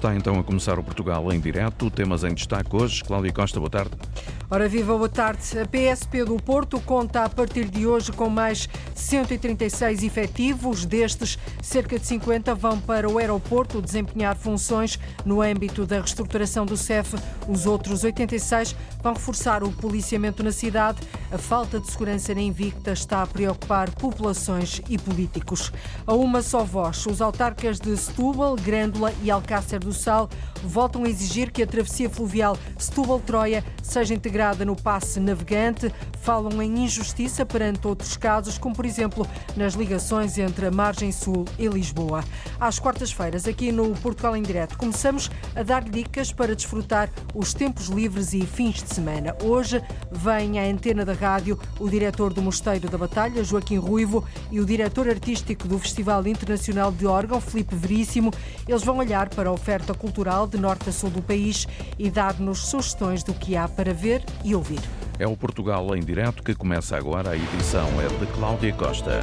Está então a começar o Portugal em direto. Temas em destaque hoje. Cláudia Costa, boa tarde. Ora viva, boa tarde. A PSP do Porto conta a partir de hoje com mais 136 efetivos. Destes, cerca de 50 vão para o aeroporto desempenhar funções no âmbito da reestruturação do CEF. Os outros 86 vão reforçar o policiamento na cidade. A falta de segurança na Invicta está a preocupar populações e políticos. A uma só voz, os autarcas de Setúbal, Grândola e Alcácer do Sal voltam a exigir que a travessia fluvial Setúbal-Troia seja integrada no passe navegante. Falam em injustiça perante outros casos, como por exemplo nas ligações entre a margem sul e Lisboa. Às quartas-feiras, aqui no Portugal em Direto, começamos a dar dicas para desfrutar os tempos livres e fins de semana. Hoje vem à antena da rádio o diretor do Mosteiro da Batalha, Joaquim Ruivo, e o diretor artístico do Festival Internacional de Órgão, Felipe Veríssimo. Eles vão olhar para a oferta cultural de norte a sul do país e dar-nos sugestões do que há para ver e ouvir. É o Portugal em direto que começa agora. A edição é de Cláudia Costa.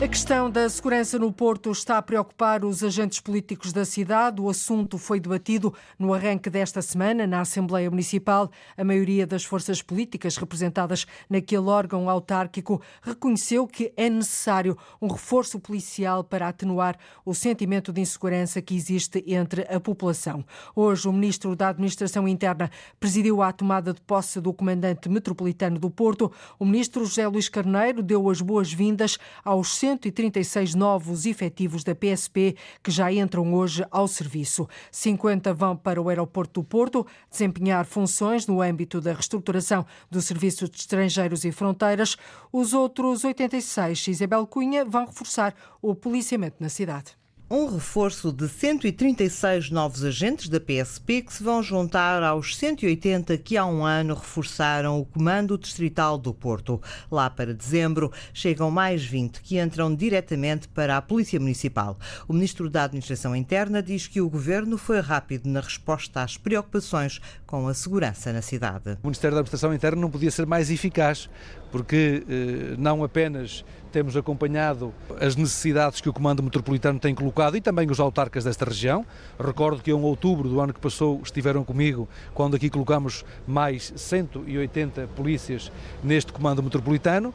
A questão da segurança no Porto está a preocupar os agentes políticos da cidade. O assunto foi debatido no arranque desta semana na Assembleia Municipal. A maioria das forças políticas representadas naquele órgão autárquico reconheceu que é necessário um reforço policial para atenuar o sentimento de insegurança que existe entre a população. Hoje, o ministro da Administração Interna presidiu a tomada de posse do comandante metropolitano do Porto. O ministro José Luís Carneiro deu as boas-vindas aos 136 novos efetivos da PSP que já entram hoje ao serviço. 50 vão para o aeroporto do Porto desempenhar funções no âmbito da reestruturação do Serviço de Estrangeiros e Fronteiras. Os outros 86, Isabel Cunha, vão reforçar o policiamento na cidade um reforço de 136 novos agentes da PSP que se vão juntar aos 180 que há um ano reforçaram o Comando Distrital do Porto. Lá para dezembro chegam mais 20 que entram diretamente para a Polícia Municipal. O Ministro da Administração Interna diz que o Governo foi rápido na resposta às preocupações com a segurança na cidade. O Ministério da Administração Interna não podia ser mais eficaz, porque eh, não apenas temos acompanhado as necessidades que o Comando Metropolitano tem colocado e também os autarcas desta região. Recordo que em outubro do ano que passou estiveram comigo quando aqui colocamos mais 180 polícias neste Comando Metropolitano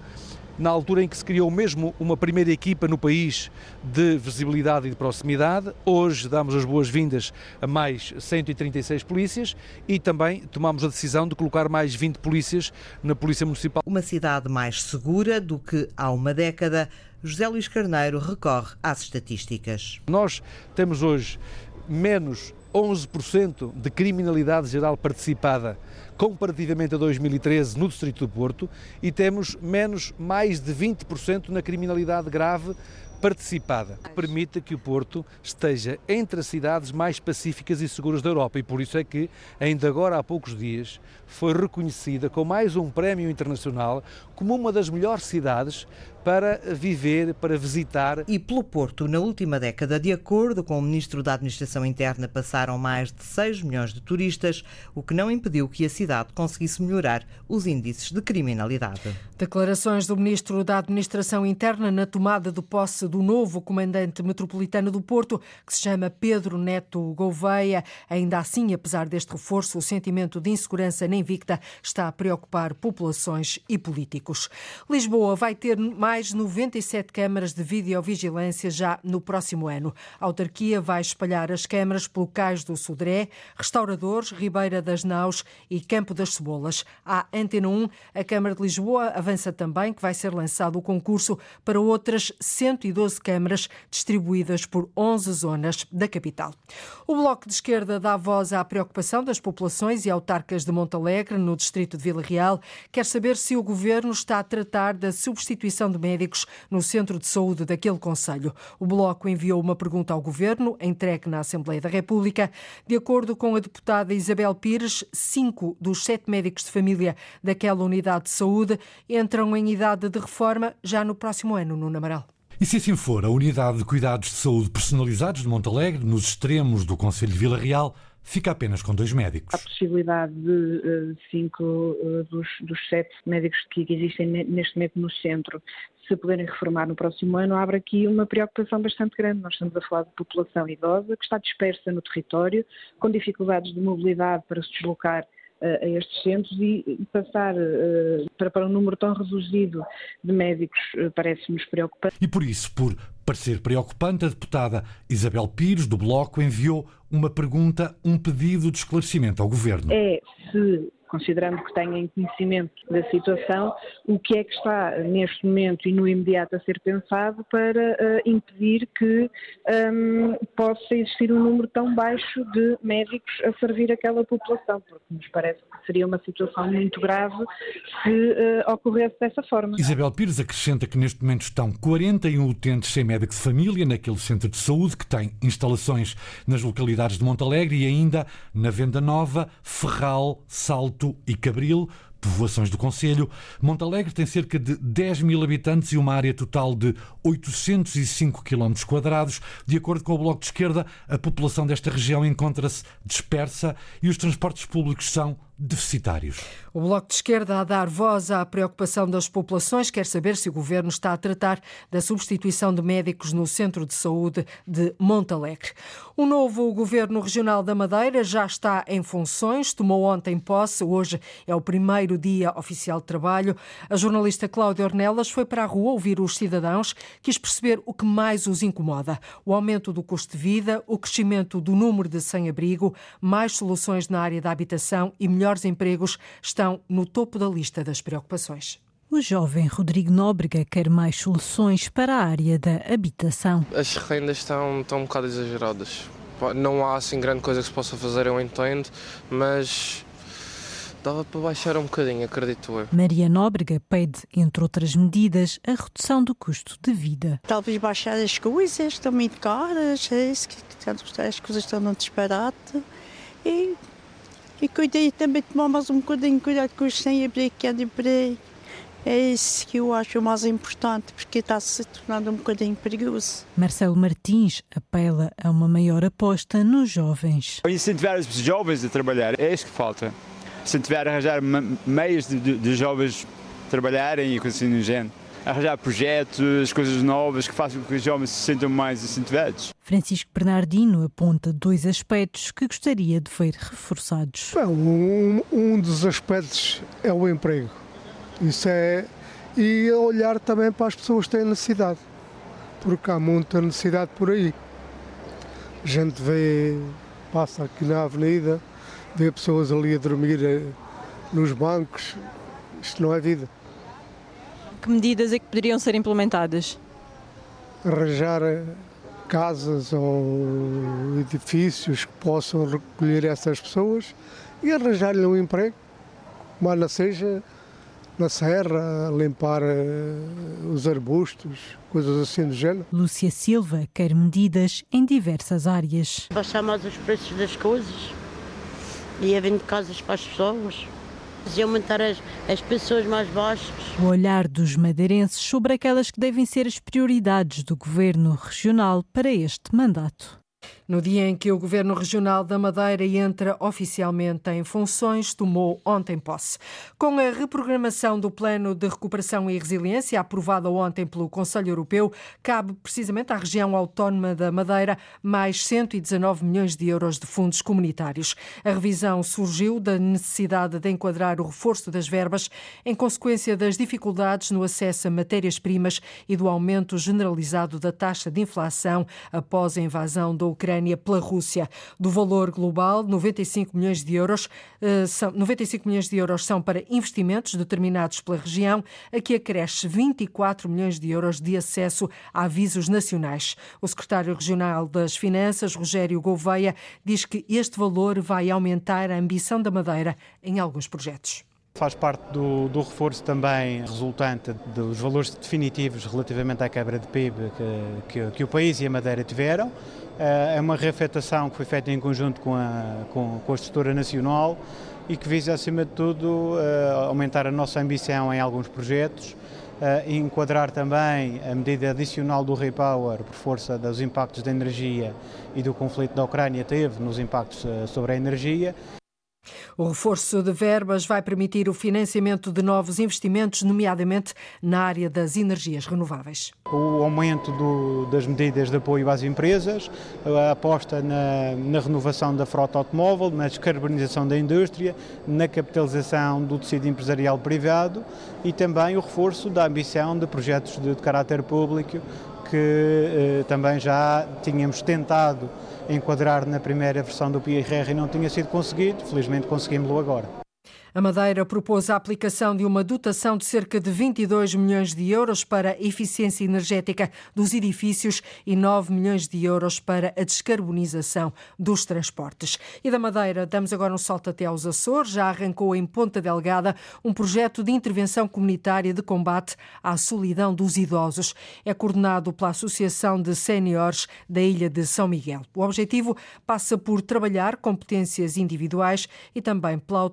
na altura em que se criou mesmo uma primeira equipa no país de visibilidade e de proximidade. Hoje damos as boas-vindas a mais 136 polícias e também tomamos a decisão de colocar mais 20 polícias na Polícia Municipal. Uma cidade mais segura do que há uma década. José Luís Carneiro recorre às estatísticas. Nós temos hoje menos 11% de criminalidade geral participada comparativamente a 2013 no Distrito do Porto e temos menos mais de 20% na criminalidade grave participada, que que o Porto esteja entre as cidades mais pacíficas e seguras da Europa. E por isso é que, ainda agora há poucos dias, foi reconhecida com mais um prémio internacional como uma das melhores cidades para viver, para visitar. E pelo Porto, na última década, de acordo com o Ministro da Administração Interna, passaram mais de 6 milhões de turistas, o que não impediu que a cidade conseguisse melhorar os índices de criminalidade. Declarações do Ministro da Administração Interna na tomada de posse do novo comandante metropolitano do Porto, que se chama Pedro Neto Gouveia. Ainda assim, apesar deste reforço, o sentimento de insegurança na Invicta está a preocupar populações e políticos. Lisboa vai ter mais mais 97 câmaras de videovigilância já no próximo ano. A autarquia vai espalhar as câmaras pelo Cais do Sodré, Restauradores, Ribeira das Naus e Campo das Cebolas. A Antena 1, a Câmara de Lisboa avança também que vai ser lançado o concurso para outras 112 câmaras distribuídas por 11 zonas da capital. O Bloco de Esquerda dá voz à preocupação das populações e autarcas de Montalegre, no distrito de Vila Real. Quer saber se o governo está a tratar da substituição de médicos no centro de saúde daquele Conselho. O Bloco enviou uma pergunta ao Governo, entregue na Assembleia da República. De acordo com a deputada Isabel Pires, cinco dos sete médicos de família daquela unidade de saúde entram em idade de reforma já no próximo ano, no Amaral. E se assim for, a Unidade de Cuidados de Saúde Personalizados de Montalegre, nos extremos do Conselho de Vila Real, fica apenas com dois médicos. A possibilidade de uh, cinco uh, dos, dos, sete médicos que existem neste momento no centro se poderem reformar no próximo ano, abre aqui uma preocupação bastante grande. Nós estamos a falar de população idosa que está dispersa no território, com dificuldades de mobilidade para se deslocar a estes centros e passar para, para um número tão reduzido de médicos parece-nos preocupante. E por isso, por parecer preocupante, a deputada Isabel Pires, do Bloco, enviou uma pergunta, um pedido de esclarecimento ao Governo. É se considerando que tenham conhecimento da situação, o que é que está neste momento e no imediato a ser pensado para uh, impedir que um, possa existir um número tão baixo de médicos a servir aquela população, porque nos parece que seria uma situação muito grave se uh, ocorresse dessa forma. Isabel Pires acrescenta que neste momento estão 41 utentes sem médico de família naquele centro de saúde que tem instalações nas localidades de Montalegre e ainda na Venda Nova, Ferral, Salto e Cabril, povoações do Conselho. Montalegre tem cerca de 10 mil habitantes e uma área total de 805 km. De acordo com o Bloco de Esquerda, a população desta região encontra-se dispersa e os transportes públicos são deficitários. O Bloco de Esquerda a dar voz à preocupação das populações quer saber se o governo está a tratar da substituição de médicos no Centro de Saúde de Montalegre. O novo governo regional da Madeira já está em funções, tomou ontem posse, hoje é o primeiro dia oficial de trabalho. A jornalista Cláudia Ornelas foi para a rua ouvir os cidadãos, quis perceber o que mais os incomoda: o aumento do custo de vida, o crescimento do número de sem-abrigo, mais soluções na área da habitação e melhor melhores empregos estão no topo da lista das preocupações. O jovem Rodrigo Nóbrega quer mais soluções para a área da habitação. As rendas estão, estão um bocado exageradas. Não há assim grande coisa que se possa fazer, eu entendo, mas dava para baixar um bocadinho, acredito eu. Maria Nóbrega pede, entre outras medidas, a redução do custo de vida. Talvez baixar as coisas, estão muito caras, é isso, as coisas estão no disparate e cuidei também de tomar mais um bocadinho de cuidado com os sem-abrigo que andam por aí. É isso que eu acho mais importante, porque está se tornando um bocadinho perigoso. Marcelo Martins apela a uma maior aposta nos jovens. Incentivar os jovens a trabalhar, é isso que falta. Incentivar a arranjar meios de, de, de jovens trabalharem e coisas assim género arranjar projetos, coisas novas que façam com que os jovens se sintam mais incentivados. Francisco Bernardino aponta dois aspectos que gostaria de ver reforçados. Bom, um, um dos aspectos é o emprego. Isso é. E olhar também para as pessoas que têm necessidade, porque há muita necessidade por aí. A gente vê, passa aqui na avenida, vê pessoas ali a dormir eh, nos bancos. Isto não é vida que medidas é que poderiam ser implementadas? Arranjar eh, casas ou edifícios que possam recolher essas pessoas e arranjar-lhe um emprego, mas seja na serra, limpar uh, os arbustos, coisas assim do género. Lúcia Silva quer medidas em diversas áreas. Baixar mais os preços das coisas e havendo casas para as pessoas e aumentar as, as pessoas mais baixas. O olhar dos madeirenses sobre aquelas que devem ser as prioridades do governo regional para este mandato. No dia em que o Governo Regional da Madeira entra oficialmente em funções, tomou ontem posse. Com a reprogramação do Plano de Recuperação e Resiliência, aprovada ontem pelo Conselho Europeu, cabe precisamente à região autónoma da Madeira mais 119 milhões de euros de fundos comunitários. A revisão surgiu da necessidade de enquadrar o reforço das verbas em consequência das dificuldades no acesso a matérias-primas e do aumento generalizado da taxa de inflação após a invasão da Ucrânia Ucrânia pela Rússia. Do valor global, 95 milhões de euros, eh, são, 95 milhões de euros são para investimentos determinados pela região, a que acresce 24 milhões de euros de acesso a avisos nacionais. O secretário regional das Finanças, Rogério Gouveia, diz que este valor vai aumentar a ambição da Madeira em alguns projetos. Faz parte do, do, reforço também resultante dos valores definitivos relativamente à quebra de PIB que, que, que o país e a Madeira tiveram. Eh, é uma reafetação que foi feita em conjunto com a, com, com a estrutura nacional e que visa, acima de tudo, eh, aumentar a nossa ambição em alguns projetos enquadrar também a medida adicional do Repower por força dos impactos da energia e do conflito da Ucrânia teve nos impactos sobre a energia. O reforço de verbas vai permitir o financiamento de novos investimentos, nomeadamente na área das energias renováveis. O aumento do, das medidas de apoio às empresas, a aposta na, na, renovação da frota automóvel, na descarbonização da indústria, na capitalização do tecido empresarial privado e também o reforço da ambição de projetos de, de caráter público que eh, também já tínhamos tentado enquadrar na primeira versão do PIRR e não tinha sido conseguido, felizmente conseguimos-lo agora. A Madeira propôs a aplicação de uma dotação de cerca de 22 milhões de euros para a eficiência energética dos edifícios e 9 milhões de euros para a descarbonização dos transportes. E da Madeira, damos agora um salto até aos Açores. Já arrancou em Ponta Delgada um projeto de intervenção comunitária de combate à solidão dos idosos. É coordenado pela Associação de Séniores da Ilha de São Miguel. O objetivo passa por trabalhar competências individuais e também pelo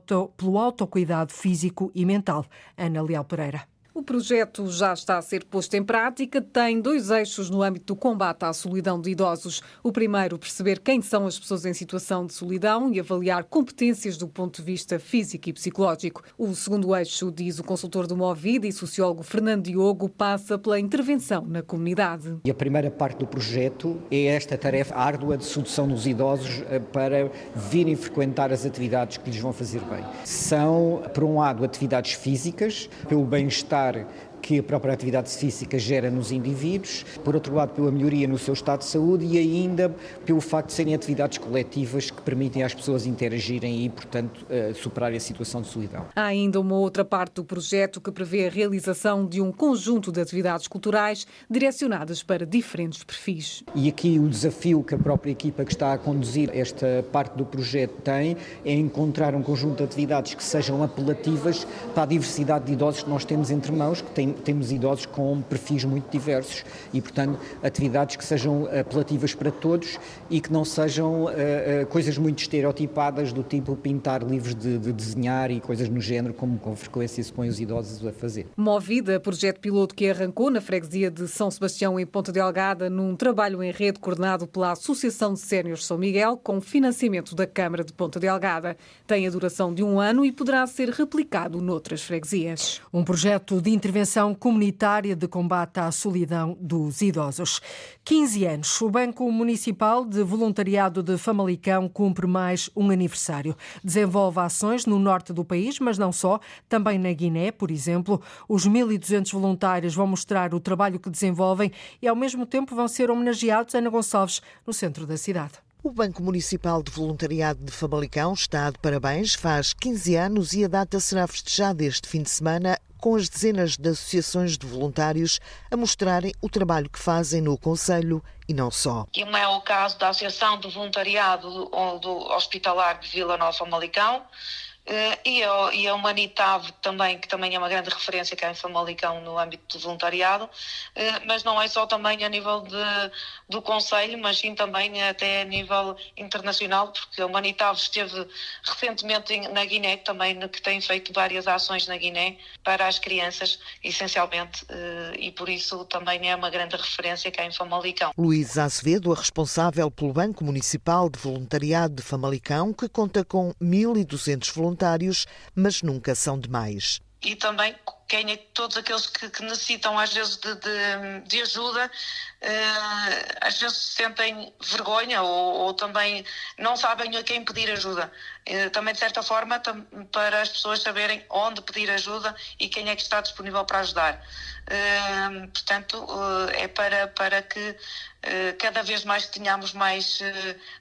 autocuidado físico e mental. Ana Leal Pereira. O projeto já está a ser posto em prática, tem dois eixos no âmbito do combate à solidão de idosos. O primeiro, perceber quem são as pessoas em situação de solidão e avaliar competências do ponto de vista físico e psicológico. O segundo eixo, diz o consultor do Movida e sociólogo Fernando Diogo, passa pela intervenção na comunidade. E a primeira parte do projeto é esta tarefa árdua de sedução dos idosos eh, para virem frequentar as atividades que lhes vão fazer bem. São, por um lado, atividades físicas, pelo bem-estar bem-estar que a própria atividade física gera nos indivíduos, por outro lado, pela melhoria no seu estado de saúde e ainda pelo facto de serem atividades coletivas que permitem às pessoas interagirem e, portanto, uh, superarem a situação de solidão. Há ainda uma outra parte do projeto que prevê a realização de um conjunto de atividades culturais direcionadas para diferentes perfis. E aqui o desafio que a própria equipa que está a conduzir esta parte do projeto tem é encontrar um conjunto de atividades que sejam apelativas para a diversidade de idosos que nós temos entre mãos, que têm temos idosos com perfis muito diversos e, portanto, atividades que sejam apelativas para todos e que não sejam uh, uh, coisas muito estereotipadas do tipo pintar livros de, de, desenhar e coisas no género, como com frequência se põe os idosos a fazer. Movida, projeto piloto que arrancou na freguesia de São Sebastião, em Ponta Delgada, num trabalho em rede coordenado pela Associação de Séniores São Miguel, com financiamento da Câmara de Ponta Delgada. Tem a duração de um ano e poderá ser replicado noutras freguesias. Um projeto de intervenção Ação Comunitária de Combate à Solidão dos Idosos. 15 anos. O Banco Municipal de Voluntariado de Famalicão cumpre mais um aniversário. Desenvolve ações no norte do país, mas não só, também na Guiné, por exemplo. Os 1.200 voluntários vão mostrar o trabalho que desenvolvem e, ao mesmo tempo, vão ser homenageados Ana Gonçalves, no centro da cidade. O Banco Municipal de Voluntariado de Famalicão está de parabéns, faz 15 anos e a data será festejada este fim de semana com as dezenas de associações de voluntários a mostrarem o trabalho que fazem no Conselho e não só. Como é o caso da Associação de Voluntariado do, Hospitalar de Vila Nova Malicão, Uh, e, a, e a também, que também é uma grande referência cá em Famalicão no âmbito do voluntariado, uh, mas não é só também a nível de, do Conselho, mas sim também até a nível internacional, porque a Humanitav esteve recentemente na Guiné, também que tem feito várias ações na Guiné para as crianças, essencialmente, uh, e por isso também é uma grande referência cá em Famalicão. Luís Azevedo, a responsável pelo Banco Municipal de Voluntariado de Famalicão, que conta com 1.200 voluntários voluntários, mas nunca são demais. E também quem é todos aqueles que, que necessitam às vezes de, de, de ajuda, uh, às vezes sentem vergonha ou, ou, também não sabem a quem pedir ajuda. Uh, também de certa forma para as pessoas saberem onde pedir ajuda e quem é que está disponível para ajudar. Uh, portanto, é para, para que cada vez mais tenhamos mais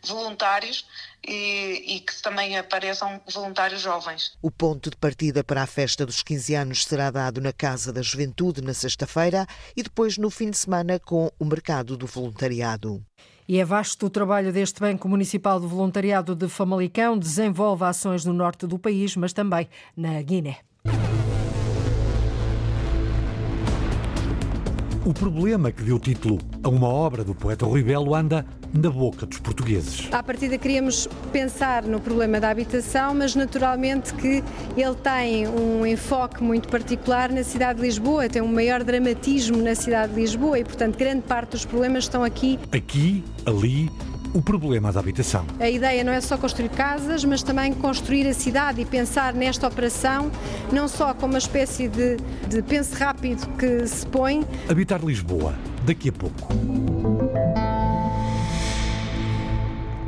voluntários e, e, que também apareçam voluntários jovens. O ponto de partida para a festa dos 15 anos será dado na Casa da Juventude na sexta-feira e depois no fim de semana com o mercado do voluntariado. E é vasto o trabalho deste Banco Municipal de Voluntariado de Famalicão, desenvolve ações no norte do país, mas também na Guiné. O problema que deu título a uma obra do poeta Rui Belo anda na boca dos portugueses. À partida queríamos pensar no problema da habitação, mas naturalmente que ele tem um enfoque muito particular na cidade de Lisboa, tem um maior dramatismo na cidade de Lisboa e, portanto, grande parte dos problemas estão aqui. Aqui, ali, o problema da habitação. A ideia não é só construir casas, mas também construir a cidade e pensar nesta operação não só como uma espécie de, de pense rápido que se põe. Habitar Lisboa, daqui a pouco.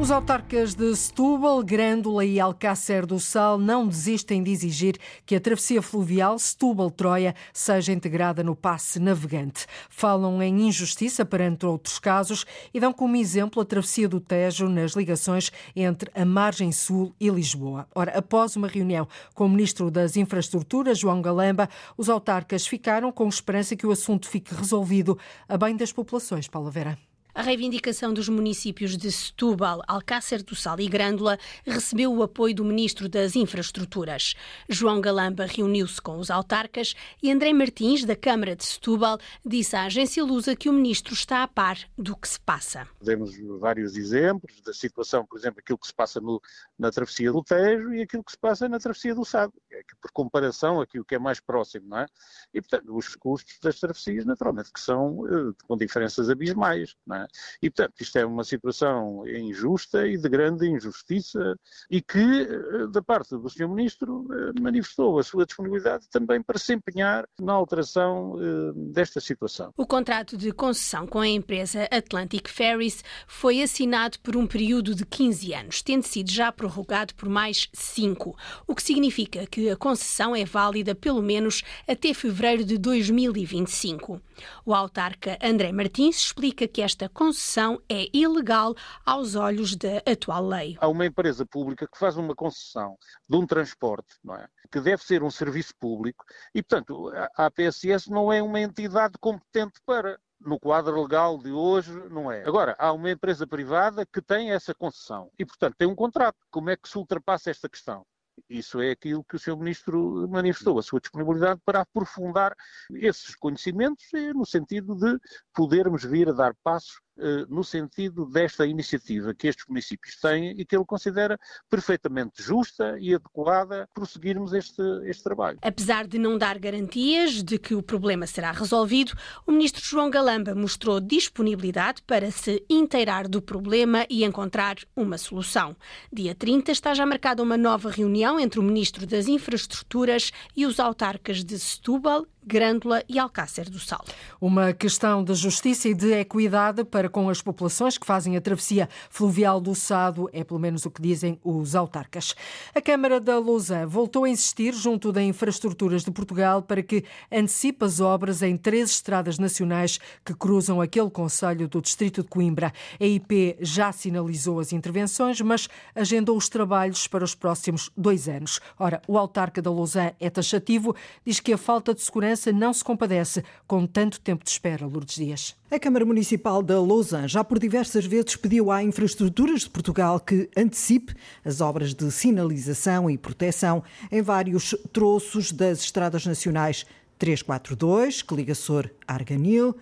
Os autarcas de Setúbal, Grândola e Alcácer do Sal não desistem de exigir que a travessia fluvial Setúbal-Troia seja integrada no passe navegante. Falam em injustiça perante outros casos e dão como exemplo a travessia do Tejo nas ligações entre a margem sul e Lisboa. Ora, após uma reunião com o Ministro das Infraestruturas, João Galamba, os autarcas ficaram com esperança que o assunto fique resolvido a bem das populações. Paula Vera. A reivindicação dos municípios de Setúbal, Alcácer do Sal e Grândola recebeu o apoio do Ministro das Infraestruturas. João Galamba reuniu-se com os autarcas e André Martins, da Câmara de Setúbal, disse à agência Lusa que o Ministro está a par do que se passa. Demos vários exemplos da situação, por exemplo, aquilo que se passa no, na travessia do Tejo e aquilo que se passa na travessia do Sado. É que, por comparação, aquilo que é mais próximo, não é? E, portanto, os custos das travessias, naturalmente, que são uh, com diferenças abismais, não é? E, portanto, isto é uma situação injusta e de grande injustiça e que, eh, da parte do Sr. Ministro, eh, manifestou a sua disponibilidade também para se empenhar na alteração eh, desta situação. O contrato de concessão com a empresa Atlantic Ferries foi assinado por um período de 15 anos, tendo sido já prorrogado por mais 5, o que significa que a concessão é válida pelo menos até fevereiro de 2025. O autarca André Martins explica que esta concessão é ilegal aos olhos da atual lei. Há uma empresa pública que faz uma concessão de um transporte, não é? que deve ser um serviço público, e, portanto, a APSS não é uma entidade competente para no quadro legal de hoje, não é. Agora, há uma empresa privada que tem essa concessão e, portanto, tem um contrato. Como é que se ultrapassa esta questão? Isso é aquilo que o Sr. Ministro manifestou, a sua disponibilidade para aprofundar esses conhecimentos no sentido de podermos vir a dar passos eh, no sentido desta iniciativa que estes municípios têm e que ele considera perfeitamente justa e adequada prosseguirmos este, este trabalho. Apesar de não dar garantias de que o problema será resolvido, o ministro João Galamba mostrou disponibilidade para se inteirar do problema e encontrar uma solução. Dia 30 está já marcada uma nova reunião entre o ministro das Infraestruturas e os autarcas de Setúbal, Grândola e Alcácer do Sal. Uma questão de justiça e de equidade para com as populações que fazem a travessia fluvial do Sado, é pelo menos o que dizem os autarcas. A Câmara da Lousa voltou a insistir junto da Infraestruturas de Portugal para que antecipe as obras em três estradas nacionais que cruzam aquele conselho do Distrito de Coimbra. A IP já sinalizou as intervenções, mas agendou os trabalhos para os próximos dois anos. Ora, o autarca da Lousa é taxativo, diz que a falta de segurança não se compadece com tanto tempo de espera, Lourdes Dias. A Câmara Municipal da Lausanne já por diversas vezes pediu à Infraestruturas de Portugal que antecipe as obras de sinalização e proteção em vários troços das estradas nacionais 342, que liga Sor Arganil,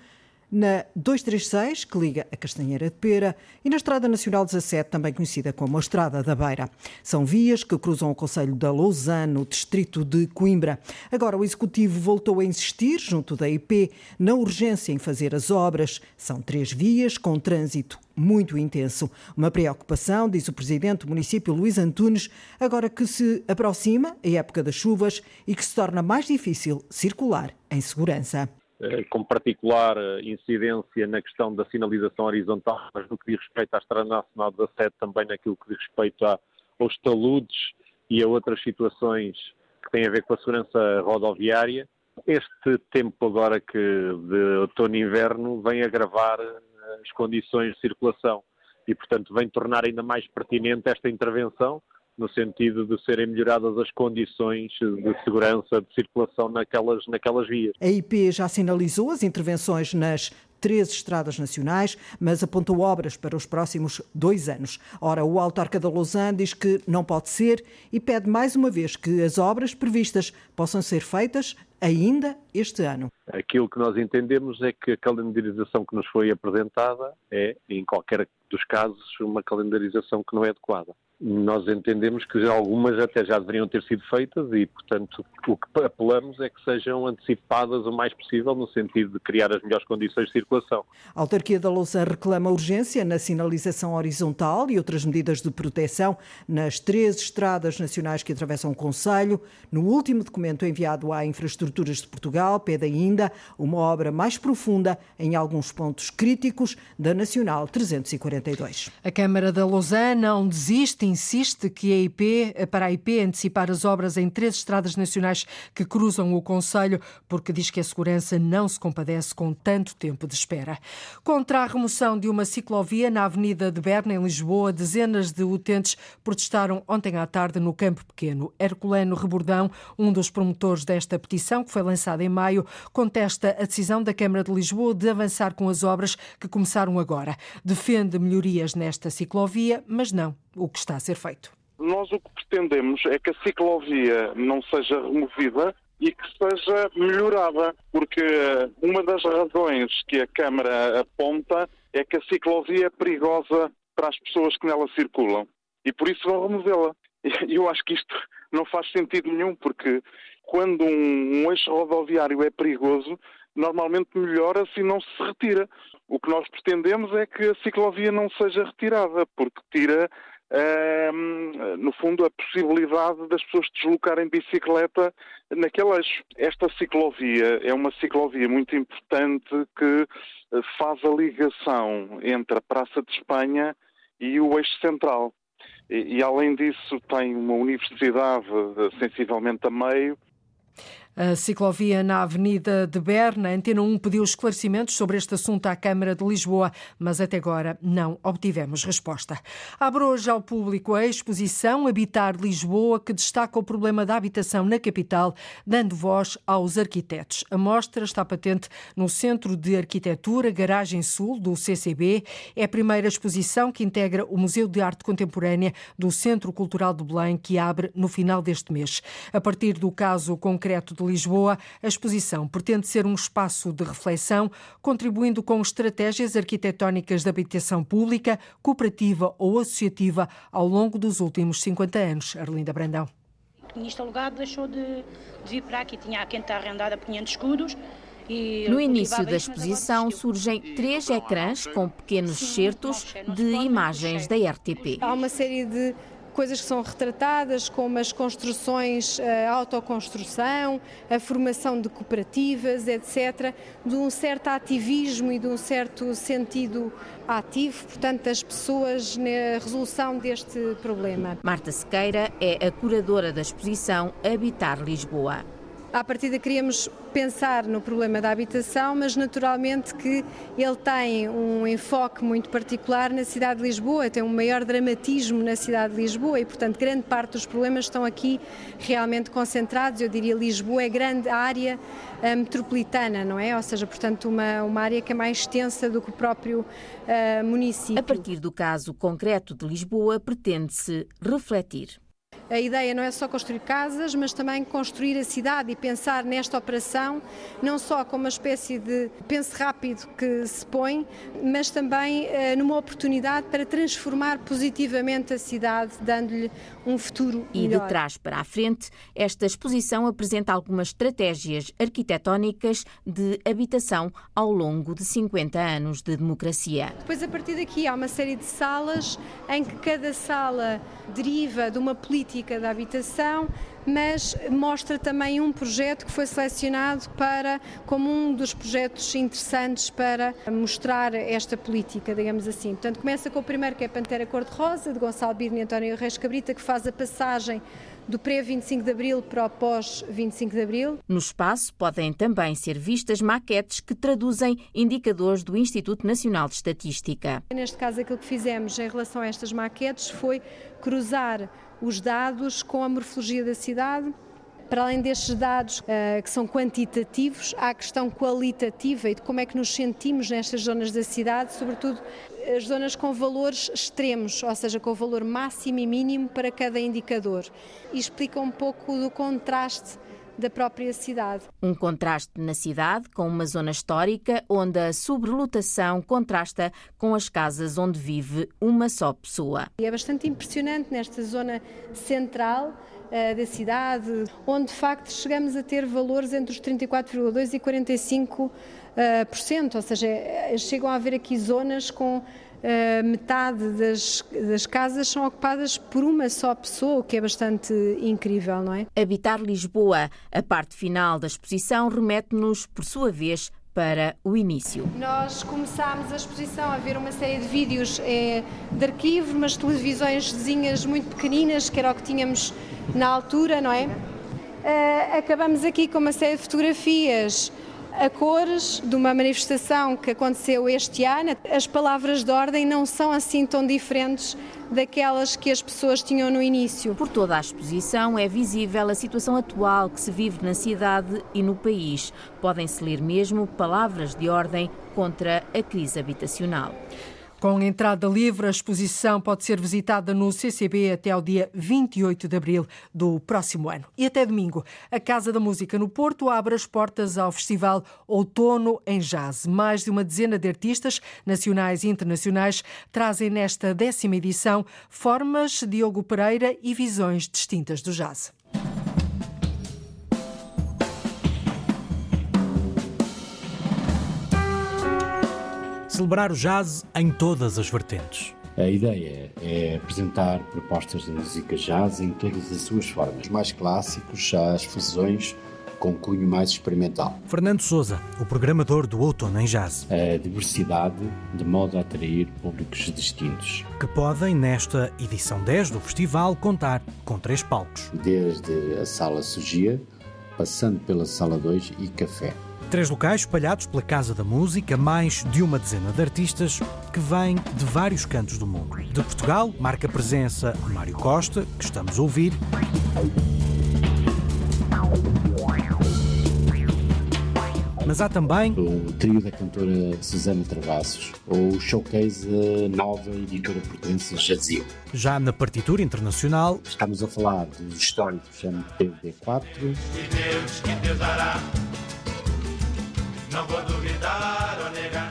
na 236, que liga a Castanheira de Pera, e na Estrada Nacional 17, também conhecida como a Estrada da Beira. São vias que cruzam o Conselho da Lausanne, no distrito de Coimbra. Agora, o Executivo voltou a insistir, junto da IP, na urgência em fazer as obras. São três vias com trânsito muito intenso. Uma preocupação, diz o Presidente do município, Luís Antunes, agora que se aproxima a época das chuvas e que se torna mais difícil circular em segurança. Eh, com particular eh, incidência na questão da sinalização horizontal, mas no que diz respeito à Estrada Nacional 17, também naquilo que diz respeito aos taludes e a outras situações que têm a ver com a segurança rodoviária. Este tempo agora que de outono e inverno vem agravar eh, as condições de circulação e, portanto, vem tornar ainda mais pertinente esta intervenção, no sentido de serem melhoradas as condições de segurança de circulação naquelas, naquelas vias. A IP já sinalizou as intervenções nas três estradas nacionais, mas apontou obras para os próximos dois anos. Ora, o autarca da Lausanne diz que não pode ser e pede mais uma vez que as obras previstas possam ser feitas ainda este ano. Aquilo que nós entendemos é que a calendarização que nos foi apresentada é, em qualquer dos casos, uma calendarização que não é adequada nós entendemos que algumas até já deveriam ter sido feitas e, portanto, o que apelamos é que sejam antecipadas o mais possível no sentido de criar as melhores condições de circulação. A autarquia da Lousa reclama urgência na sinalização horizontal e outras medidas de proteção nas três estradas nacionais que atravessam o Conselho. No último documento enviado à Infraestruturas de Portugal, pede ainda uma obra mais profunda em alguns pontos críticos da Nacional 342. A Câmara da Lausanne não desiste insiste que a IP, para a IP antecipar as obras em três estradas nacionais que cruzam o Conselho, porque diz que a segurança não se compadece com tanto tempo de espera. Contra a remoção de uma ciclovia na Avenida de Berna, em Lisboa, dezenas de utentes protestaram ontem à tarde no Campo Pequeno. Herculano Rebordão, um dos promotores desta petição, que foi lançada em maio, contesta a decisão da Câmara de Lisboa de avançar com as obras que começaram agora. Defende melhorias nesta ciclovia, mas não o que está a ser feito. Nós o que pretendemos é que a ciclovia não seja removida e que seja melhorada, porque uma das razões que a Câmara aponta é que a ciclovia é perigosa para as pessoas que nela circulam e por isso vão removê-la. Eu acho que isto não faz sentido nenhum, porque quando um, um eixo rodoviário é perigoso, normalmente melhora-se e não se retira. O que nós pretendemos é que a ciclovia não seja retirada, porque tira no fundo, a possibilidade das pessoas deslocarem bicicleta naquele eixo. Esta ciclovia é uma ciclovia muito importante que eh, faz a ligação entre a Praça de Espanha e o eixo central. E, e além disso, tem uma universidade eh, sensivelmente a meio a ciclovia na Avenida de Berna. Antena 1 pediu esclarecimentos sobre este assunto à Câmara de Lisboa, mas até agora não obtivemos resposta. Abre hoje ao público a exposição Habitar Lisboa, que destaca o problema da habitação na capital, dando voz aos arquitetos. A mostra está patente no Centro de Arquitetura Garagem Sul, do CCB. É a primeira exposição que integra o Museu de Arte Contemporânea do Centro Cultural de Belém, que abre no final deste mês. A partir do caso concreto de Lisboa, a exposição pretende ser um espaço de reflexão, contribuindo com estratégias arquitetónicas de habitação pública, cooperativa ou associativa ao longo dos últimos 50 anos. Arlinda Brandão. Tinha isto alugado, deixou de, de vir para aqui, tinha a quinta arrendada por 500 escudos. No início da exposição surgem três ecrãs com pequenos certos de imagens da RTP. Há uma série de coisas que são retratadas, como as construções, a autoconstrução, a formação de cooperativas, etc., de um certo ativismo e de um certo sentido ativo, portanto, das pessoas na resolução deste problema. Marta Sequeira é a curadora da exposição Habitar Lisboa. À partida queríamos pensar no problema da habitação, mas naturalmente que ele tem um enfoque muito particular na cidade de Lisboa, tem um maior dramatismo na cidade de Lisboa e, portanto, grande parte dos problemas estão aqui realmente concentrados. Eu diria Lisboa é grande área a metropolitana, não é? Ou seja, portanto, uma, uma área que é mais extensa do que o próprio uh, município. A partir do caso concreto de Lisboa, pretende-se refletir. A ideia não é só construir casas, mas também construir a cidade e pensar nesta operação não só como uma espécie de pense rápido que se põe, mas também eh, numa oportunidade para transformar positivamente a cidade, dando-lhe um futuro e melhor. E de trás para a frente, esta exposição apresenta algumas estratégias arquitetónicas de habitação ao longo de 50 anos de democracia. Depois, a partir daqui, há uma série de salas em que cada sala deriva de uma política da habitação, mas mostra também um projeto que foi selecionado para como um dos projetos interessantes para mostrar esta política, digamos assim. Portanto, começa com o primeiro que é Pantera Cor-de-Rosa, de Gonçalo Birne e António Reis Cabrita, que faz a passagem do pré-25 de Abril para o pós-25 de Abril. No espaço podem também ser vistas maquetes que traduzem indicadores do Instituto Nacional de Estatística. Neste caso, aquilo que fizemos em relação a estas maquetes foi cruzar os dados com a morfologia da cidade. Para além destes dados uh, que são quantitativos, há a questão qualitativa e de como é que nos sentimos nestas zonas da cidade, sobretudo as zonas com valores extremos, ou seja, com o valor máximo e mínimo para cada indicador. E explica um pouco do contraste da própria cidade. Um contraste na cidade, com uma zona histórica onde a sobrelotação contrasta com as casas onde vive uma só pessoa. É bastante impressionante nesta zona central uh, da cidade, onde de facto chegamos a ter valores entre os 34,2% e 45%, uh, por cento, ou seja, chegam a haver aqui zonas com metade das, das, casas são ocupadas por uma só pessoa, o que é bastante incrível, não é? Habitar Lisboa. A parte final da exposição remete-nos, por sua vez, para o início. Nós começámos a exposição a ver uma série de vídeos é, de arquivo, umas televisões muito pequeninas, que era o que tínhamos na altura, não é? Uh, acabamos aqui com uma série de fotografias a cores de uma manifestação que aconteceu este ano. As palavras de ordem não são assim tão diferentes daquelas que as pessoas tinham no início. Por toda a exposição é visível a situação atual que se vive na cidade e no país. Podem-se ler mesmo palavras de ordem contra a crise habitacional. Com entrada livre, a exposição pode ser visitada no CCB até ao dia 28 de abril do próximo ano. E até domingo, a Casa da Música no Porto abre as portas ao Festival Outono em Jazz. Mais de uma dezena de artistas, nacionais e internacionais, trazem nesta décima edição formas Diogo Pereira e visões distintas do jazz. Celebrar o jazz em todas as vertentes. A ideia é apresentar propostas de música jazz em todas as suas formas, mais clássicos às fusões com cunho mais experimental. Fernando Souza, o programador do Outono em Jazz. A diversidade de modo a atrair públicos distintos. Que podem, nesta edição 10 do festival, contar com três palcos. Desde a Sala Sugia, passando pela Sala 2 e Café. Três locais espalhados pela Casa da Música, mais de uma dezena de artistas que vêm de vários cantos do mundo. De Portugal, marca presença Mário Costa, que estamos a ouvir. Mas há também o trio da cantora Susana Travassos ou o showcase nova editora portuense Jazil. Já na partitura internacional, estamos a falar dos históricos MPB4. Que Deus, que Deus dará não vou duvidar ou negar.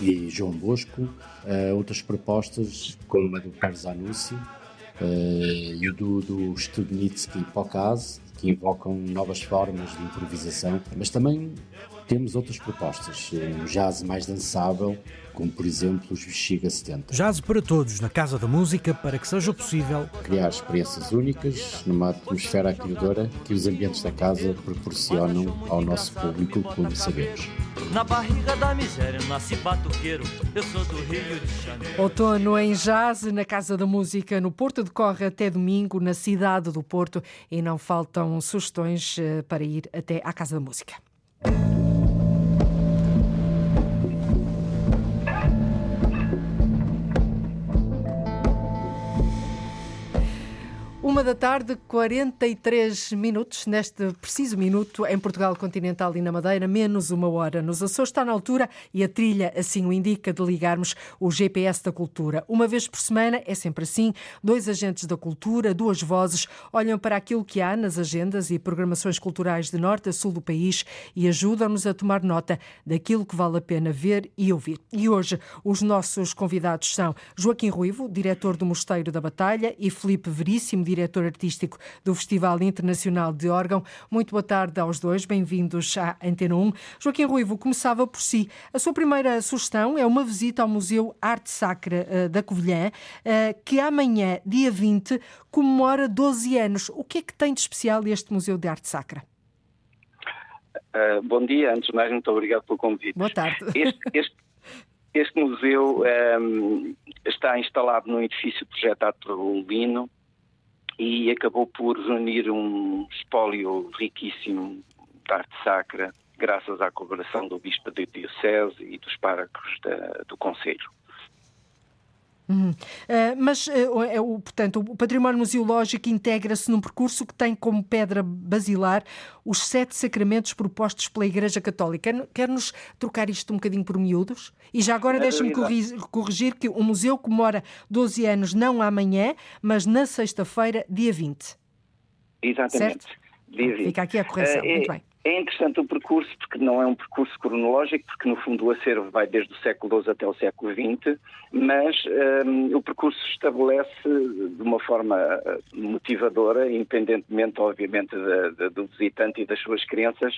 E João Bosco, uh, outras propostas, como a do Carlos Anúncio uh, e o do, do Studnitsky Pokaz, que invocam novas formas de improvisação, mas também temos outras propostas, um jazz mais dançável, como por exemplo os Bexiga 70. Jazz para todos na Casa da Música para que seja possível criar experiências únicas numa atmosfera acolhedora que os ambientes da casa proporcionam ao nosso público, como sabemos. Na barriga da miséria nasce batuqueiro, eu sou do Rio de Janeiro. Outono em Jazz, na Casa da Música no Porto, decorre até domingo na cidade do Porto e não faltam sugestões eh, para ir até à Casa da Música. Uma da tarde, 43 minutos, neste preciso minuto, em Portugal continental e na Madeira, menos uma hora. Nos Açores está na altura, e a trilha assim o indica, de ligarmos o GPS da cultura. Uma vez por semana, é sempre assim, dois agentes da cultura, duas vozes, olham para aquilo que há nas agendas e programações culturais de norte a sul do país e ajudam-nos a tomar nota daquilo que vale a pena ver e ouvir. E hoje, os nossos convidados são Joaquim Ruivo, diretor do Mosteiro da Batalha, e Felipe Veríssimo, diretor artístico do Festival Internacional de Órgão. Muito boa tarde aos dois, bem-vindos à Antena 1. Joaquim Ruivo, começava por si. A sua primeira sugestão é uma visita ao Museu Arte Sacra uh, da Covilhã, uh, que amanhã, dia 20, comemora 12 anos. O que é que tem de especial este Museu de Arte Sacra? Uh, bom dia, antes de mais, muito obrigado pelo convite. Boa tarde. Este, este, este museu um, ehm, está instalado num edifício projetado pelo Lino, e acabou por reunir um espólio riquíssimo de arte sacra, graças à colaboração do Bispo de Diocese e dos párocos do Conselho. Uhum. Uh, mas, uh, portanto, o património museológico integra-se num percurso que tem como pedra basilar os sete sacramentos propostos pela Igreja Católica. Quer-nos trocar isto um bocadinho por miúdos? E já agora deixa-me corrigir, que o museu comemora 12 anos não amanhã, mas na sexta-feira, dia 20. Exatamente. Certo? Vivi. Fica aqui a correção. Uh, Muito bem. É interessante o percurso, porque não é um percurso cronológico, porque no fundo o acervo vai desde o século XII até o século XX, mas um, o percurso estabelece de uma forma eh, motivadora, independentemente, obviamente, do visitante e das suas crenças,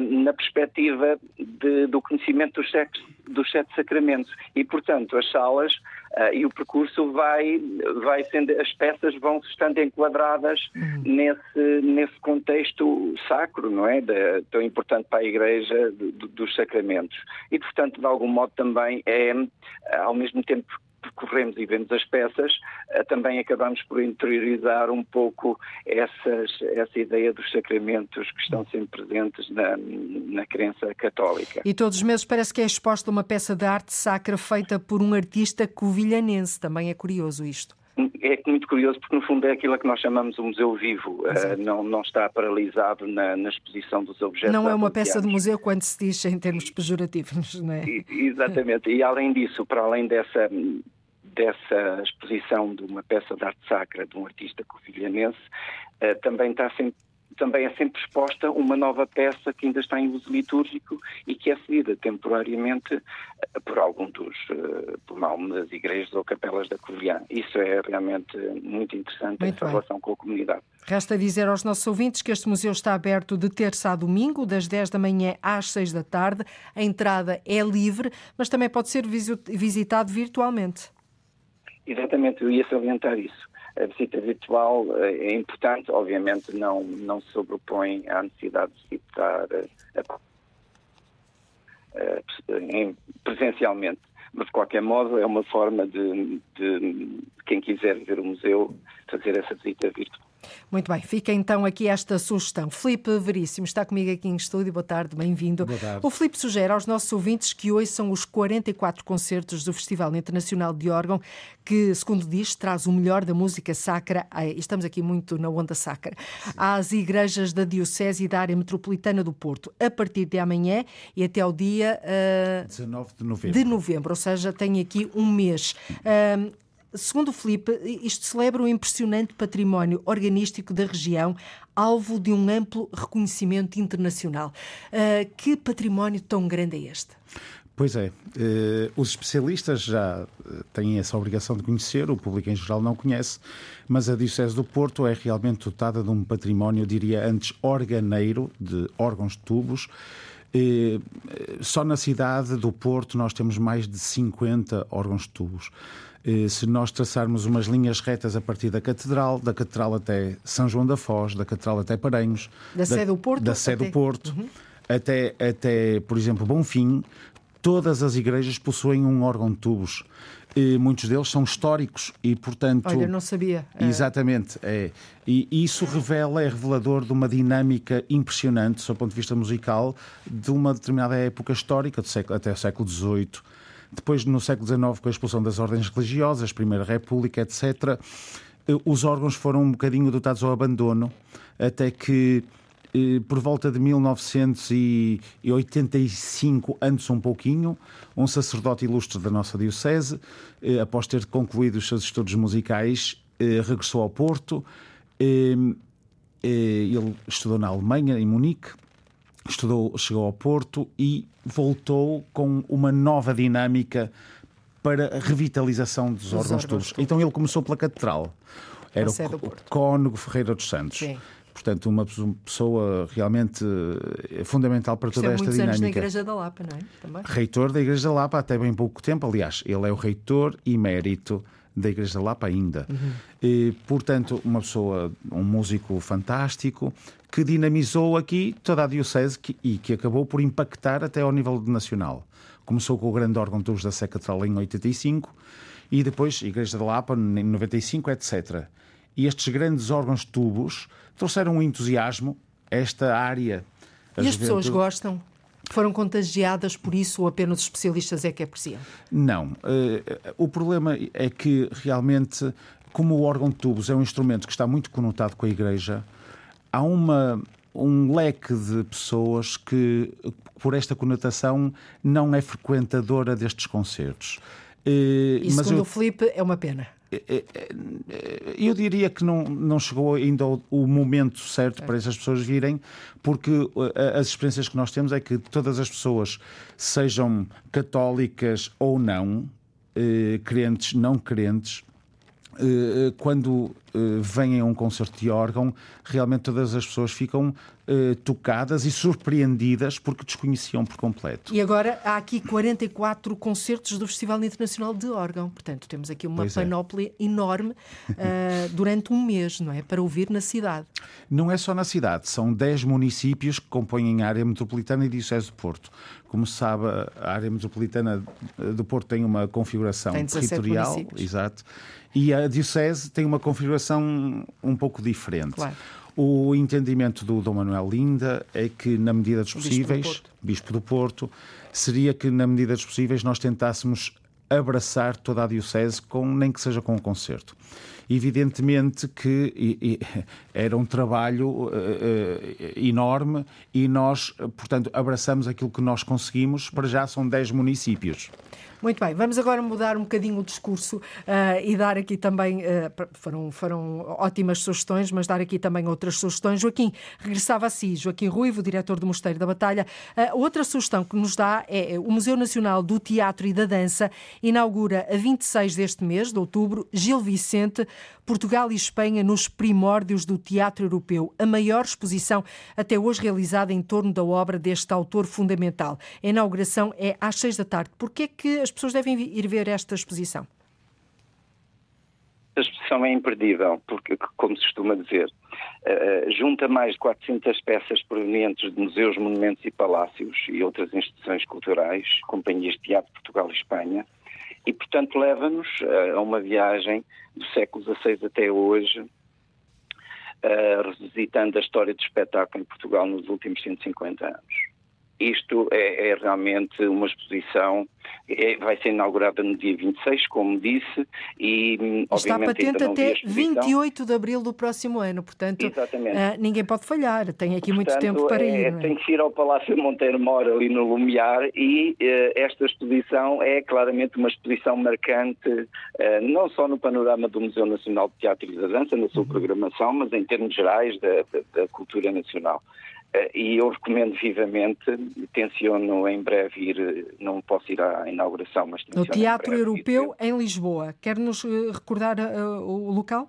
um, na perspectiva de, do conhecimento dos, sete, dos sete sacramentos. E, portanto, as salas Uh, e o percurso vai, vai sendo, as peças vão estando enquadradas uhum. nesse, nesse contexto sacro, não é? De, tão importante para a Igreja dos sacramentos. E, portanto, de algum modo também é, ao mesmo tempo percorremos e vemos as peças, eh, também acabamos por interiorizar um pouco essas, essa ideia dos sacramentos que estão sempre presentes na, na crença católica. E todos os meses parece que é exposta uma peça de arte sacra feita por um artista covilhanense. Também é curioso isto é muito curioso porque no fundo é aquilo que nós chamamos o museu vivo, uh, não, não está paralisado na, na, exposição dos objetos. Não é uma peça de museu quando se diz em termos pejorativos, não é? E, exatamente, e além disso, para além dessa dessa exposição de uma peça de arte sacra de um artista covilhanense, uh, também está sempre também é sempre exposta uma nova peça que ainda está em uso litúrgico e que é cedida temporariamente eh, por algum dos, eh, por alguma das igrejas ou capelas da Covilhã. Isso é realmente muito interessante muito bem. relação com a comunidade. Resta dizer aos nossos ouvintes que este museu está aberto de terça a domingo, das 10 da manhã às 6 da tarde. A entrada é livre, mas também pode ser visitado virtualmente. Exatamente, eu ia salientar isso a visita virtual eh, é importante, obviamente não, não se sobrepõe à necessidade de visitar eh, eh, presencialmente. Mas, de qualquer modo, é uma forma de, de quem quiser ver o museu fazer essa visita virtual. Muito bem, fica então aqui esta sugestão. Filipe Veríssimo está comigo aqui em estúdio. Boa tarde, bem-vindo. O Filipe sugere aos nossos ouvintes que hoje são os 44 concertos do Festival Internacional de Órgão, que, segundo diz, traz o melhor da música sacra, estamos aqui muito na onda sacra, às igrejas da Diocese e da área metropolitana do Porto, a partir de amanhã e até ao dia uh, 19 de novembro. De novembro, ou seja, tem aqui um mês. Uh, Segundo o Filipe, isto celebra um impressionante património organístico da região, alvo de um amplo reconhecimento internacional. Uh, que património tão grande é este? Pois é, uh, os especialistas já eh, têm essa obrigação de conhecer, o público em geral não conhece, mas a Diocese do Porto é realmente dotada de um património, diria antes, organeiro, de órgãos de tubos. Uh, só na cidade do Porto nós temos mais de 50 órgãos de tubos. Eh, se nós traçarmos umas linhas retas a partir da Catedral, da Catedral até São João da Foz, da Catedral até Paranhos, da, da do Porto, da Sé do Porto, uhum. até, até, por exemplo, Bonfim, todas as igrejas possuem um órgão de tubos. E muitos deles são históricos e, portanto. Olha, não sabia. É. Exatamente. É. E isso revela, é revelador de uma dinâmica impressionante, do ponto de vista musical, de uma determinada época histórica, século, até o século XVIII depois, no século XIX, com a expulsão das ordens religiosas, Primeira República, etc., eh, os órgãos foram um bocadinho dotados ao abandono, até que eh, por volta de 1985, antes um pouquinho, um sacerdote ilustre da nossa Diocese, eh, após ter concluído os seus estudos musicais, regressou ao Porto. Ele estudou na Alemanha, em Munique, estudou, chegou ao Porto e voltou com uma nova dinâmica para a revitalização dos, órgãos tubos. Então ele começou pela Catedral. Era o, o Ferreira dos Santos. Sim. Portanto, uma pessoa realmente eh, fundamental para toda esta dinâmica. Anos na Igreja da Lapa, não é? Também. Reitor da Igreja da Lapa até bem pouco tempo. Aliás, ele é o reitor emérito da Igreja da Lapa ainda. Uhum. E, portanto, uma pessoa, um músico fantástico, que dinamizou aqui toda a Diocese que, e que acabou por impactar até ao nível nacional. Começou com o grande órgão Tubos da Sé Catedral em 85 e depois Igreja da Lapa em 95, etc. E estes grandes órgãos tubos trouxeram um entusiasmo a esta área. E as pessoas gostam? Foram contagiadas por isso ou apenas os especialistas é que apreciam? Não. Uh, o problema é que realmente, como o órgão de tubos é um instrumento que está muito conotado com a Igreja, há uma, um leque de pessoas que, por esta conotação, não é frequentadora destes concertos. E, mas segundo eu... o Felipe, é uma pena. Eu diria que não, não chegou ainda o, momento certo para essas pessoas virem, porque as experiências que nós temos é que todas as pessoas, sejam católicas ou não, crentes, não crentes, quando vêm a um concerto de órgão, realmente todas as pessoas ficam eh, tocadas e surpreendidas porque desconheciam por completo. E agora há aqui 44 concertos do Festival Internacional de Órgão. Portanto, temos aqui uma pois é. panóplia é. enorme uh, durante um mês, não é? Para ouvir na cidade. Não é só na cidade, são 10 municípios que compõem a área metropolitana e Diocese de Porto. Como se sabe, a área metropolitana do Porto tem uma configuração tem territorial, municípios. exato, e a Diocese tem uma configuração um pouco diferente. Claro. O entendimento do Dom Manuel Linda é que, na medida dos possíveis, Bispo do, Bispo do Porto, seria que, na medida dos possíveis, nós tentássemos abraçar toda a Diocese, com, nem que seja com um concerto. Evidentemente que era um trabalho uh, uh, enorme e nós, portanto, abraçamos aquilo que nós conseguimos. Para já são 10 municípios. Muito bem, vamos agora mudar um bocadinho o discurso uh, e dar aqui também, uh, foram, foram ótimas sugestões, mas dar aqui também outras sugestões. Joaquim, regressava a si, Joaquim Ruivo, diretor do Mosteiro da Batalha. Uh, outra sugestão que nos dá é o Museu Nacional do Teatro e da Dança inaugura a 26 deste mês, de outubro, Gil Vicente, Portugal e Espanha nos primórdios do teatro europeu, a maior exposição até hoje realizada em torno da obra deste autor fundamental. A inauguração é às seis da tarde. Por que é que as pessoas devem ir ver esta exposição? A exposição é imperdível, porque, como se costuma dizer, uh, junta mais de 400 peças provenientes de museus, monumentos e palácios e outras instituições culturais, companhias de teatro Portugal e Espanha, e, portanto, leva-nos uh, a uma viagem do século XVI até hoje, uh, revisitando a história do espetáculo em Portugal nos últimos 150 anos. Isto é, é realmente uma exposição, é, vai ser inaugurada no dia 26, como disse, e hum, Está patente até 28 de abril do próximo ano, portanto uh, ninguém pode falhar, tem aqui portanto, muito tempo para é, ir. É? Tem que ir ao Palácio Monteiro Mora, ali no Lumiar, e uh, esta exposição é claramente uma exposição marcante, uh, não só no panorama do Museu Nacional de Teatro e da Dança, na sua uhum. programação, mas em termos gerais da, da, da cultura nacional. Eh, e eu recomendo vivamente, tenciono em breve ir, não posso ir à inauguração, mas No Teatro Europeu em Lisboa. Quer-nos eh, recordar uh, o local?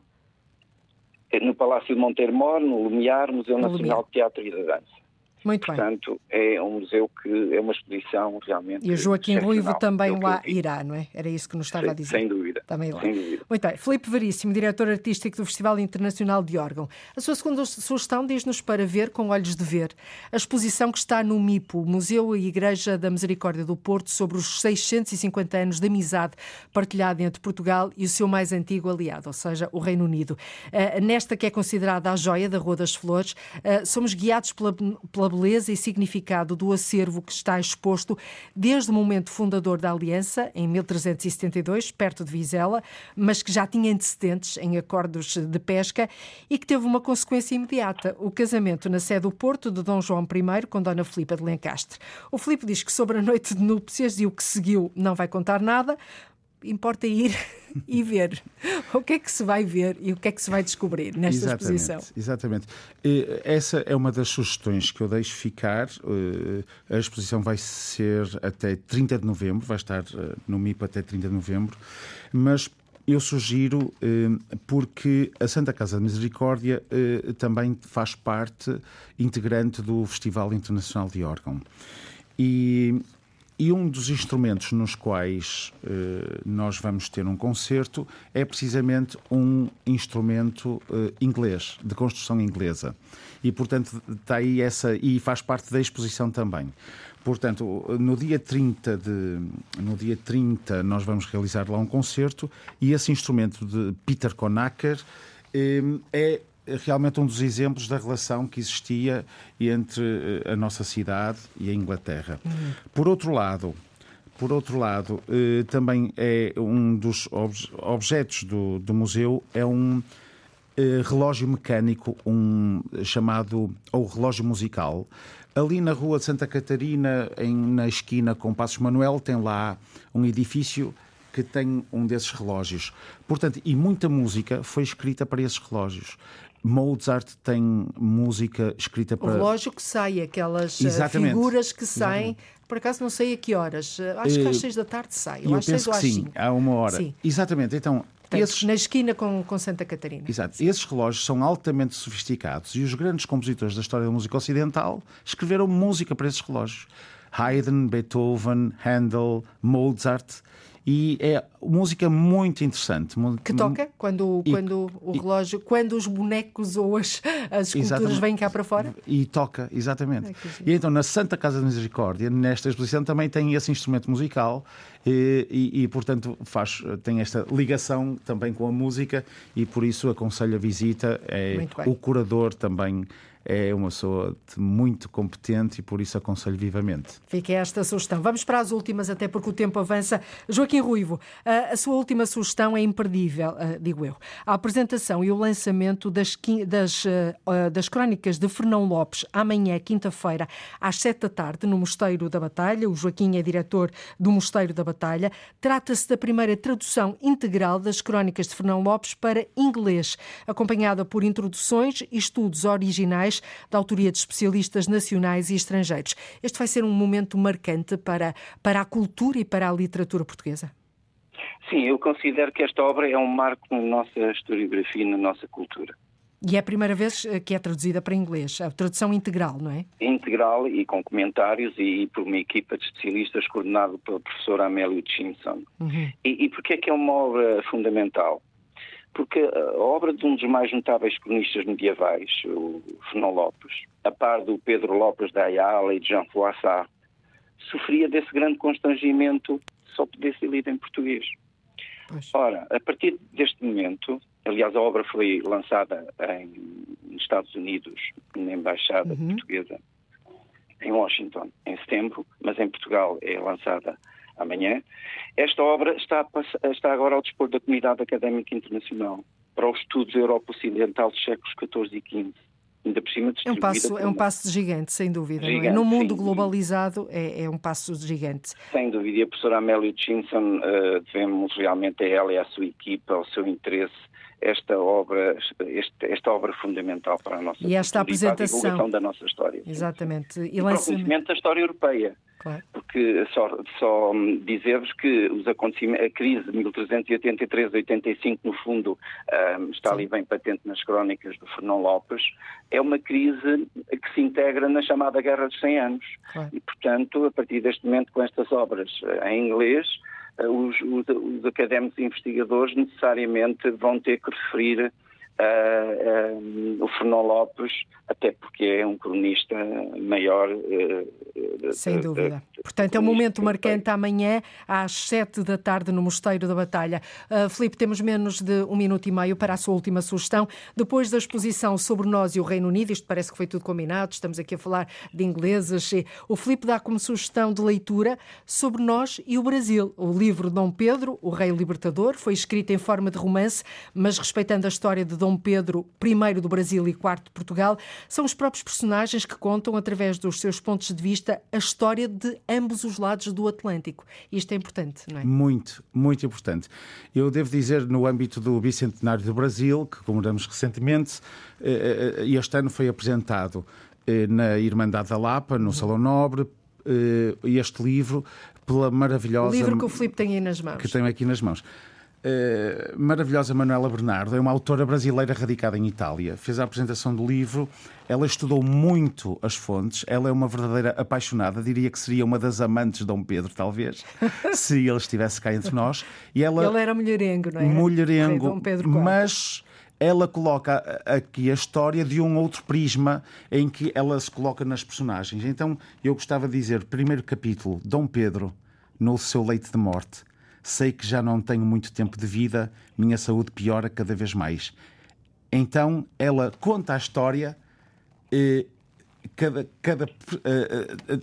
No Palácio de Monteiro Mor, no Lumiar, Museu no Nacional Lumiar. de Teatro e da Dança. Muito Portanto, bem. é um museu que é uma exposição realmente. E o Joaquim Ruivo também lá irá, não é? Era isso que nos estava sem, a dizer. Sem dúvida. Também lá. Sem dúvida. Muito bem. Filipe Veríssimo, diretor artístico do Festival Internacional de Órgão. A sua segunda sugestão diz-nos para ver com olhos de ver a exposição que está no MIPO, Museu e Igreja da Misericórdia do Porto, sobre os 650 anos de amizade partilhada entre Portugal e o seu mais antigo aliado, ou seja, o Reino Unido. Uh, nesta que é considerada a joia da Rua das Flores, uh, somos guiados pela, pela beleza e significado do acervo que está exposto desde o momento fundador da Aliança, em 1372, perto de Vizela, mas que já tinha antecedentes em acordos de pesca e que teve uma consequência imediata, o casamento na sede do Porto de Dom João I com Dona Filipa de Lencastre. O Filipe diz que sobre a noite de núpcias e o que seguiu não vai contar nada, importa ir e ver o que é que se vai ver e o que é que se vai descobrir nesta exatamente, exposição. Exatamente. Essa é uma das sugestões que eu deixo ficar. Eh, a exposição vai ser até 30 de novembro, vai estar eh, no MIP até 30 de novembro, mas eu sugiro, eh, porque a Santa Casa da Misericórdia também faz parte integrante do Festival Internacional de Órgão. E e um dos instrumentos nos quais uh, nós vamos ter um concerto é precisamente um instrumento uh, inglês, de construção inglesa. E, portanto, está aí essa. e faz parte da exposição também. Portanto, no dia 30 de no dia 30 nós vamos realizar lá um concerto e esse instrumento de Peter Conacher eh, é realmente um dos exemplos da relação que existia entre eh, a nossa cidade e a Inglaterra. Uhum. Por outro lado, por outro lado, eh, também é um dos objetos do, do museu é um eh, relógio mecânico, um chamado ou relógio musical. Ali na rua de Santa Catarina, em, na esquina com Passos Manuel, tem lá um edifício que tem um desses relógios. Portanto, e muita música foi escrita para esses relógios. Mozart tem música escrita para. O relógio que sai, aquelas eh, Exatamente. figuras que saem. Exatamente. Por acaso não sei a que horas. Eh, acho que às seis da tarde sai. Eu, eu penso que sim, há uma hora. Sim. Exatamente. Então, esses... Na esquina com, com Santa Catarina. Exato. Sim. Esses relógios são altamente sofisticados e os grandes compositores da história da música ocidental escreveram música para esses relógios. Haydn, Beethoven, Handel, Mozart e é música muito interessante. Que toca quando, e, quando o relógio, e, quando os bonecos ou as, as esculturas vêm cá para fora? E toca, exatamente. É e então na Santa Casa da Misericórdia, nesta exposição, também tem esse instrumento musical e, e, portanto faz, tem esta ligação também com a música e por isso aconselho a visita. É, o curador também é uma pessoa muito competente e por isso aconselho vivamente. Fica esta sugestão. Vamos para as últimas, até porque o tempo avança. Joaquim Ruivo, a sua última sugestão é imperdível, digo eu. A apresentação e o lançamento das, das, das crónicas de Fernão Lopes, amanhã, quinta-feira, às sete da tarde, no Mosteiro da Batalha. O Joaquim é diretor do Mosteiro da Batalha. Trata-se da primeira tradução integral das crónicas de Fernão Lopes para inglês, acompanhada por introduções e estudos originais da autoria de especialistas nacionais e estrangeiros. Este vai ser um momento marcante para, para a cultura e para a literatura portuguesa? Sim, eu considero que esta obra é um marco na nossa historiografia e na nossa cultura. E é a primeira vez eh, que é traduzida para inglês, a tradução integral, não é? Integral e com comentários e por uma equipa de especialistas coordenado pelo professor Amélio Chinson. Uhum. E, e porquê é que é uma obra fundamental? Porque a obra de um dos mais notáveis cronistas medievais, o Fernão Lopes, a par do Pedro Lopes da Ayala e de Jean Froissart, sofria desse grande constrangimento só poder ser lida em português. Ora, a partir deste momento, aliás, a obra foi lançada em, nos Estados Unidos, na Embaixada uhum. Portuguesa, em Washington, em setembro, mas em Portugal é lançada amanhã. Esta obra está, está agora ao dispor da comunidade académica internacional para os estudos Europa Ocidental dos séculos XIV e XV. Ainda por cima é um passo É um passo gigante, sem dúvida. Gigante, é? No mundo globalizado é, é, um passo gigante. Sem dúvida. E a professora Amélia Chinson, uh, devemos realmente a ela e à sua equipa, ao seu interesse, esta obra, este, esta obra fundamental para a nossa e esta apresentação a divulgação da nossa história. Exatamente. E, e lança... o conhecimento da história europeia. Claro. Porque só, só dizer-vos que os acontecimentos, a crise de 1383-85, no fundo, um, está ali bem patente nas crónicas do Fernão Lopes, é uma crise que se integra na chamada Guerra dos 100 Anos. E, portanto, a partir deste momento, com estas obras eh, em inglês, eh, os, os, os académicos e investigadores necessariamente vão ter que referir o Fernão Lopes, até porque é um cronista maior. Uh, Sem dúvida. Portanto, é um momento marcante amanhã, às sete da tarde, no Mosteiro da Batalha. Uh, Filipe, temos menos de um minuto e meio para a sua última sugestão. Depois da exposição sobre nós e o Reino Unido, isto parece que foi tudo combinado, estamos aqui a falar de ingleses. O Filipe dá como sugestão de leitura sobre nós e o Brasil. O livro Dom Pedro, o Rei Libertador, foi escrito em forma de romance, mas respeitando a história de Dom Dom Pedro I do Brasil e IV de Portugal, são os próprios personagens que contam, através dos seus pontos de vista, a história de ambos os lados do Atlântico. Isto é importante, não é? Muito, muito importante. Eu devo dizer, no âmbito do Bicentenário do Brasil, que comemoramos recentemente, eh, eh, este ano foi apresentado eh, na Irmandade da Lapa, no. Salão Nobre, este livro pela maravilhosa. O livro que o Filipe tem aí nas mãos. Que tenho aqui nas mãos. Uh, maravilhosa Manuela Bernardo é uma autora brasileira radicada em Itália. Fez a apresentação do livro, ela estudou muito as fontes, ela é uma verdadeira apaixonada, diria que seria uma das amantes de Dom Pedro, talvez, se ele estivesse cá entre nós. E ela, ele era mulherengo, não é? Mulherengo, mas ela coloca aqui a história de um outro prisma em que ela se coloca nas personagens. Então eu gostava de dizer, primeiro capítulo, Dom Pedro no seu leite de morte sei que já não tenho muito tempo de vida, minha saúde piora cada vez mais. Então ela conta a história eh, cada, cada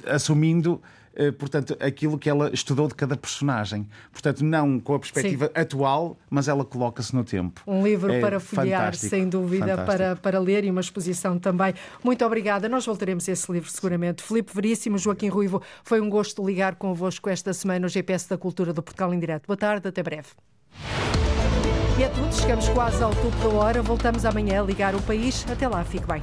assumindo eh, portanto, aquilo que ela estudou de cada personagem. Portanto, não com a perspectiva Sim. atual, mas ela coloca-se no tempo. Um livro é para folhear, sem dúvida, para, para ler e uma exposição também. Muito obrigada. Nós voltaremos a esse livro seguramente. Filipe Veríssimo, Joaquim Ruivo, foi um gosto ligar convosco esta semana no GPS da Cultura do Portugal em Direto. Boa tarde, até breve. E é tudo, chegamos quase ao topo da hora. Voltamos amanhã a ligar o país. Até lá, fique bem.